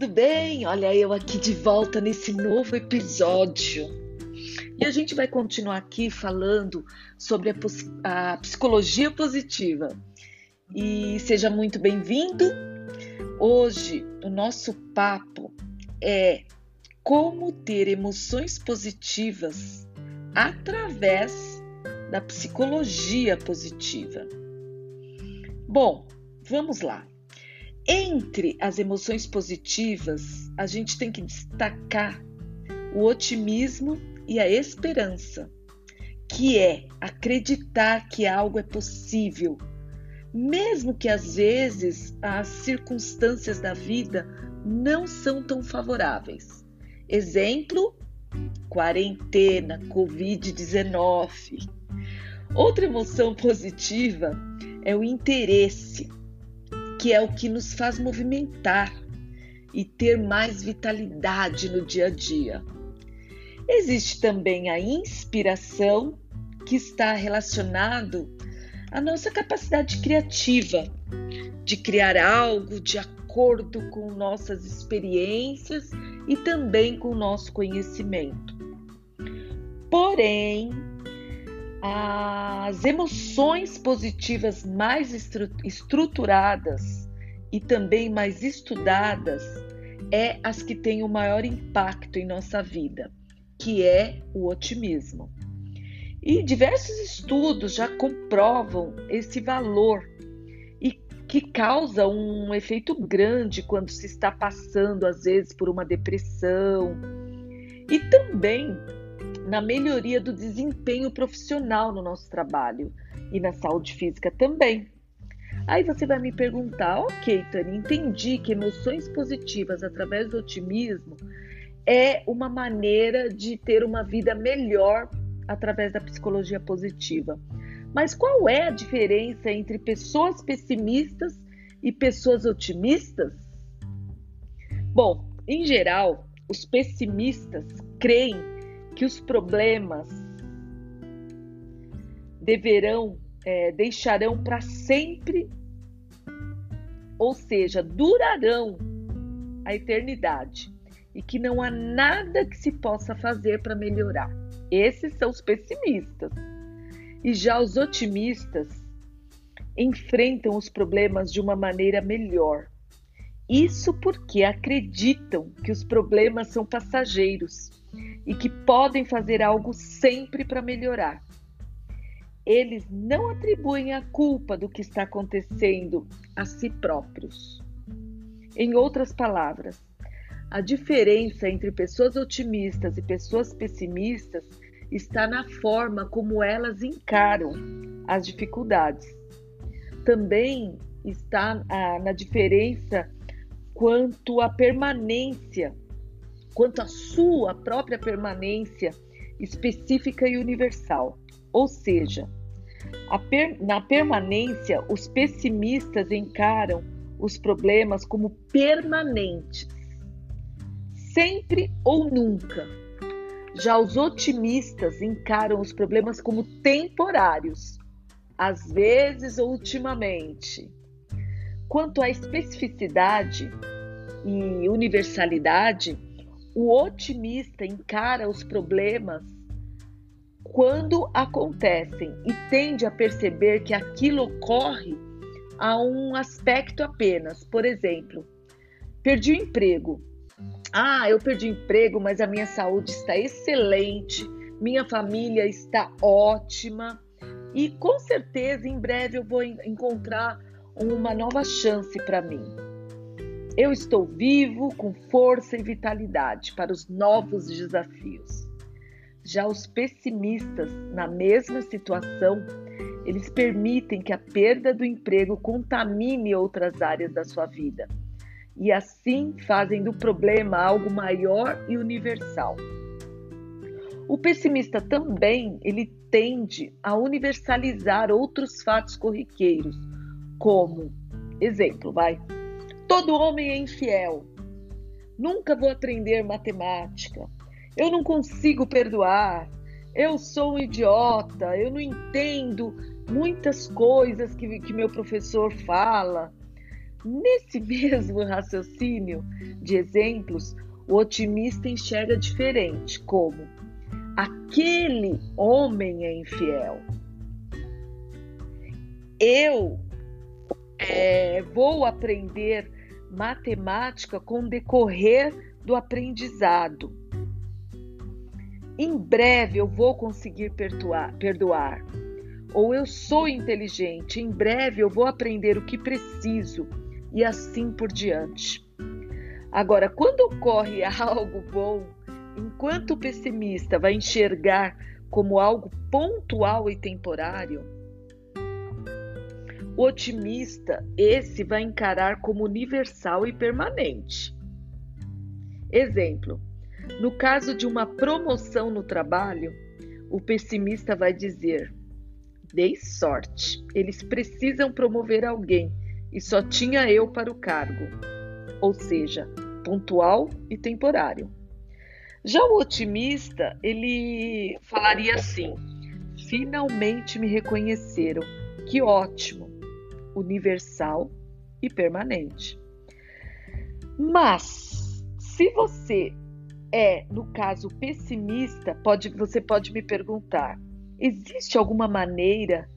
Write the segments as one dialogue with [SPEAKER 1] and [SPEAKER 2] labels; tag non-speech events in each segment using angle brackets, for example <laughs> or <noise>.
[SPEAKER 1] tudo bem? Olha eu aqui de volta nesse novo episódio. E a gente vai continuar aqui falando sobre a, a psicologia positiva. E seja muito bem-vindo. Hoje o nosso papo é como ter emoções positivas através da psicologia positiva. Bom, vamos lá. Entre as emoções positivas, a gente tem que destacar o otimismo e a esperança, que é acreditar que algo é possível, mesmo que às vezes as circunstâncias da vida não são tão favoráveis. Exemplo: quarentena, Covid-19. Outra emoção positiva é o interesse que é o que nos faz movimentar e ter mais vitalidade no dia a dia. Existe também a inspiração, que está relacionado à nossa capacidade criativa de criar algo de acordo com nossas experiências e também com nosso conhecimento. Porém, as emoções positivas mais estruturadas e também mais estudadas é as que têm o maior impacto em nossa vida, que é o otimismo. E diversos estudos já comprovam esse valor e que causa um efeito grande quando se está passando às vezes por uma depressão. E também na melhoria do desempenho profissional no nosso trabalho e na saúde física também. Aí você vai me perguntar, ok, Tani, entendi que emoções positivas através do otimismo é uma maneira de ter uma vida melhor através da psicologia positiva. Mas qual é a diferença entre pessoas pessimistas e pessoas otimistas? Bom, em geral, os pessimistas creem que os problemas deverão, é, deixarão para sempre, ou seja, durarão a eternidade e que não há nada que se possa fazer para melhorar. Esses são os pessimistas. E já os otimistas enfrentam os problemas de uma maneira melhor. Isso porque acreditam que os problemas são passageiros e que podem fazer algo sempre para melhorar. Eles não atribuem a culpa do que está acontecendo a si próprios. Em outras palavras, a diferença entre pessoas otimistas e pessoas pessimistas está na forma como elas encaram as dificuldades. Também está ah, na diferença quanto à permanência quanto à sua própria permanência específica e universal. Ou seja, per, na permanência, os pessimistas encaram os problemas como permanentes, sempre ou nunca. Já os otimistas encaram os problemas como temporários, às vezes ou ultimamente. Quanto à especificidade e universalidade, o otimista encara os problemas quando acontecem e tende a perceber que aquilo ocorre a um aspecto apenas. Por exemplo, perdi o emprego. Ah, eu perdi o emprego, mas a minha saúde está excelente, minha família está ótima e com certeza em breve eu vou encontrar uma nova chance para mim. Eu estou vivo com força e vitalidade para os novos desafios. Já os pessimistas, na mesma situação, eles permitem que a perda do emprego contamine outras áreas da sua vida e assim fazem do problema algo maior e universal. O pessimista também ele tende a universalizar outros fatos corriqueiros, como exemplo, vai Todo homem é infiel. Nunca vou aprender matemática. Eu não consigo perdoar. Eu sou um idiota. Eu não entendo muitas coisas que, que meu professor fala. Nesse <laughs> mesmo raciocínio de exemplos, o otimista enxerga diferente, como aquele homem é infiel. Eu é, vou aprender matemática com o decorrer do aprendizado. Em breve eu vou conseguir perdoar, perdoar. Ou eu sou inteligente, em breve eu vou aprender o que preciso e assim por diante. Agora, quando ocorre <laughs> algo bom, enquanto o pessimista vai enxergar como algo pontual e temporário, o otimista, esse vai encarar como universal e permanente. Exemplo: no caso de uma promoção no trabalho, o pessimista vai dizer: Dei sorte, eles precisam promover alguém e só tinha eu para o cargo. Ou seja, pontual e temporário. Já o otimista, ele falaria assim: finalmente me reconheceram, que ótimo, universal e permanente. Mas, se você é, no caso, pessimista, pode, você pode me perguntar: existe alguma maneira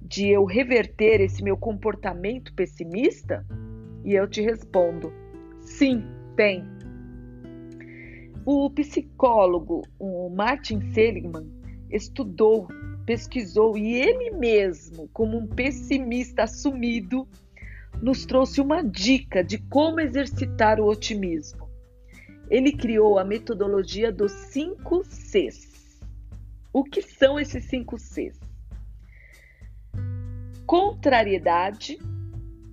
[SPEAKER 1] de eu reverter esse meu comportamento pessimista? E eu te respondo: sim, tem. O psicólogo o Martin Seligman estudou, pesquisou e ele mesmo, como um pessimista assumido, nos trouxe uma dica de como exercitar o otimismo. Ele criou a metodologia dos 5 Cs. O que são esses 5 Cs? Contrariedade,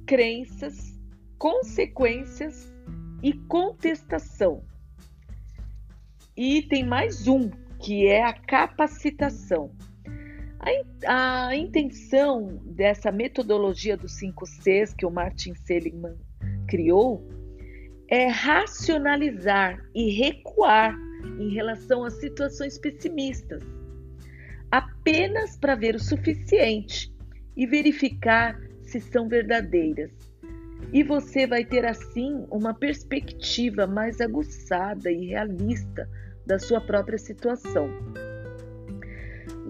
[SPEAKER 1] crenças, consequências e contestação. E tem mais um, que é a capacitação. A, intenção dessa metodologia dos 5 Cs que o Martin Seligman criou é racionalizar e recuar em relação a situações pessimistas, apenas para ver o suficiente e verificar se são verdadeiras. E você vai ter assim uma perspectiva mais aguçada e realista da sua própria situação.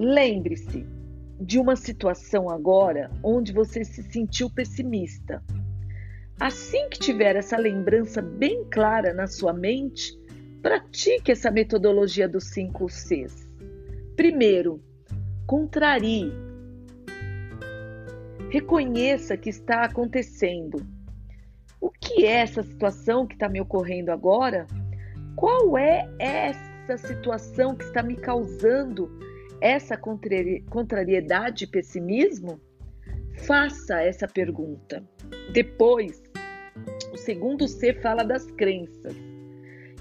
[SPEAKER 1] Lembre-se de uma situação agora onde você se sentiu pessimista. Assim que tiver essa lembrança bem clara na sua mente, pratique essa metodologia dos 5 Cs. Primeiro, contrarie. Reconheça que está acontecendo. O que é essa situação que está me ocorrendo agora? Qual é essa? essa situação que está me causando essa contrariedade e pessimismo? Faça essa pergunta. Depois, o segundo C fala das crenças.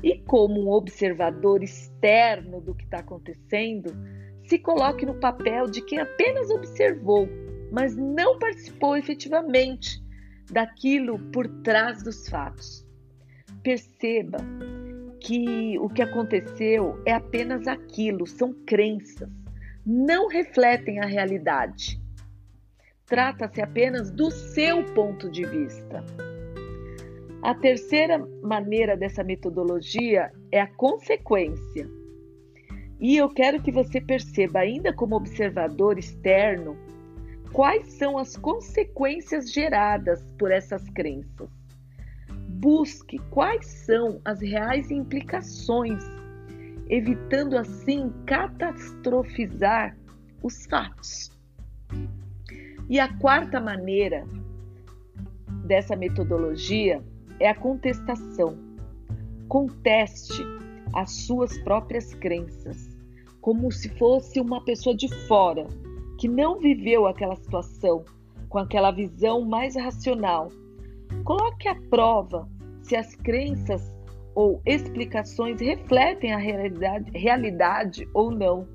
[SPEAKER 1] E como um observador externo do que está acontecendo, se coloque no papel de quem apenas observou, mas não participou efetivamente daquilo por trás dos fatos. Perceba que o que aconteceu é apenas aquilo, são crenças, não refletem a realidade. Trata-se apenas do seu ponto de vista. A terceira maneira dessa metodologia é a consequência. E eu quero que você perceba, ainda como observador externo, quais são as consequências geradas por essas crenças. Busque quais são as reais implicações, evitando assim catastrofizar os fatos. E a quarta maneira dessa metodologia é a contestação. Conteste as suas próprias crenças, como se fosse uma pessoa de fora que não viveu aquela situação com aquela visão mais racional Coloque à prova se as crenças ou explicações refletem a realidade, realidade ou não.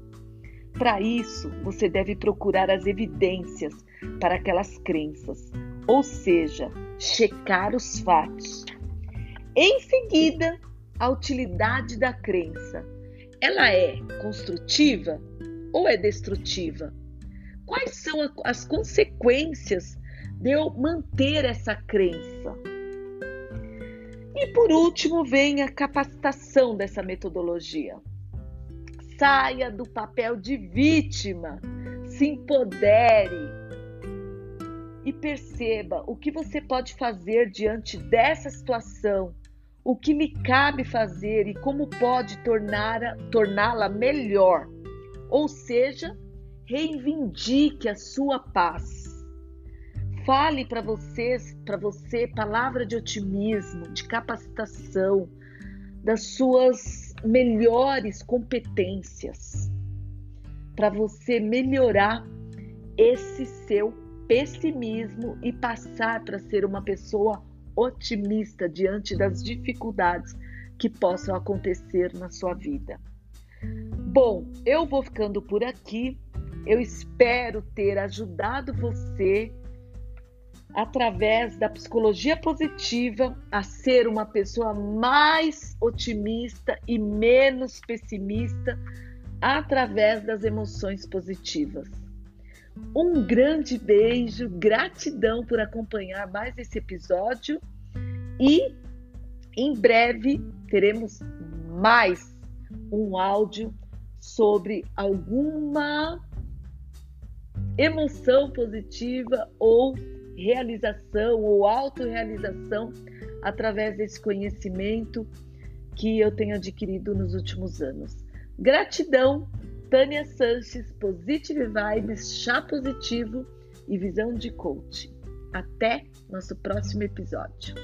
[SPEAKER 1] Para isso, você deve procurar as evidências para aquelas crenças, ou seja, checar os fatos. Em seguida, a utilidade da crença. Ela é construtiva ou é destrutiva? Quais são as consequências de eu manter essa crença. E por último, vem a capacitação dessa metodologia. Saia do papel de vítima, se empodere e perceba o que você pode fazer diante dessa situação, o que lhe cabe fazer e como pode torná-la melhor. Ou seja, reivindique a sua paz. Fale para vocês, para você, palavra de otimismo, de capacitação, das suas melhores competências, para você melhorar esse seu pessimismo e passar para ser uma pessoa otimista diante das dificuldades que possam acontecer na sua vida. Bom, eu vou ficando por aqui. Eu espero ter ajudado você através da psicologia positiva a ser uma pessoa mais otimista e menos pessimista através das emoções positivas. Um grande beijo, gratidão por acompanhar mais esse episódio e em breve teremos mais um áudio sobre alguma emoção positiva ou realização ou autorrealização através desse conhecimento que eu tenho adquirido nos últimos anos. Gratidão, Tânia Sanches, Positive Vibes, Chá Positivo e Visão de Coach. Até nosso próximo episódio.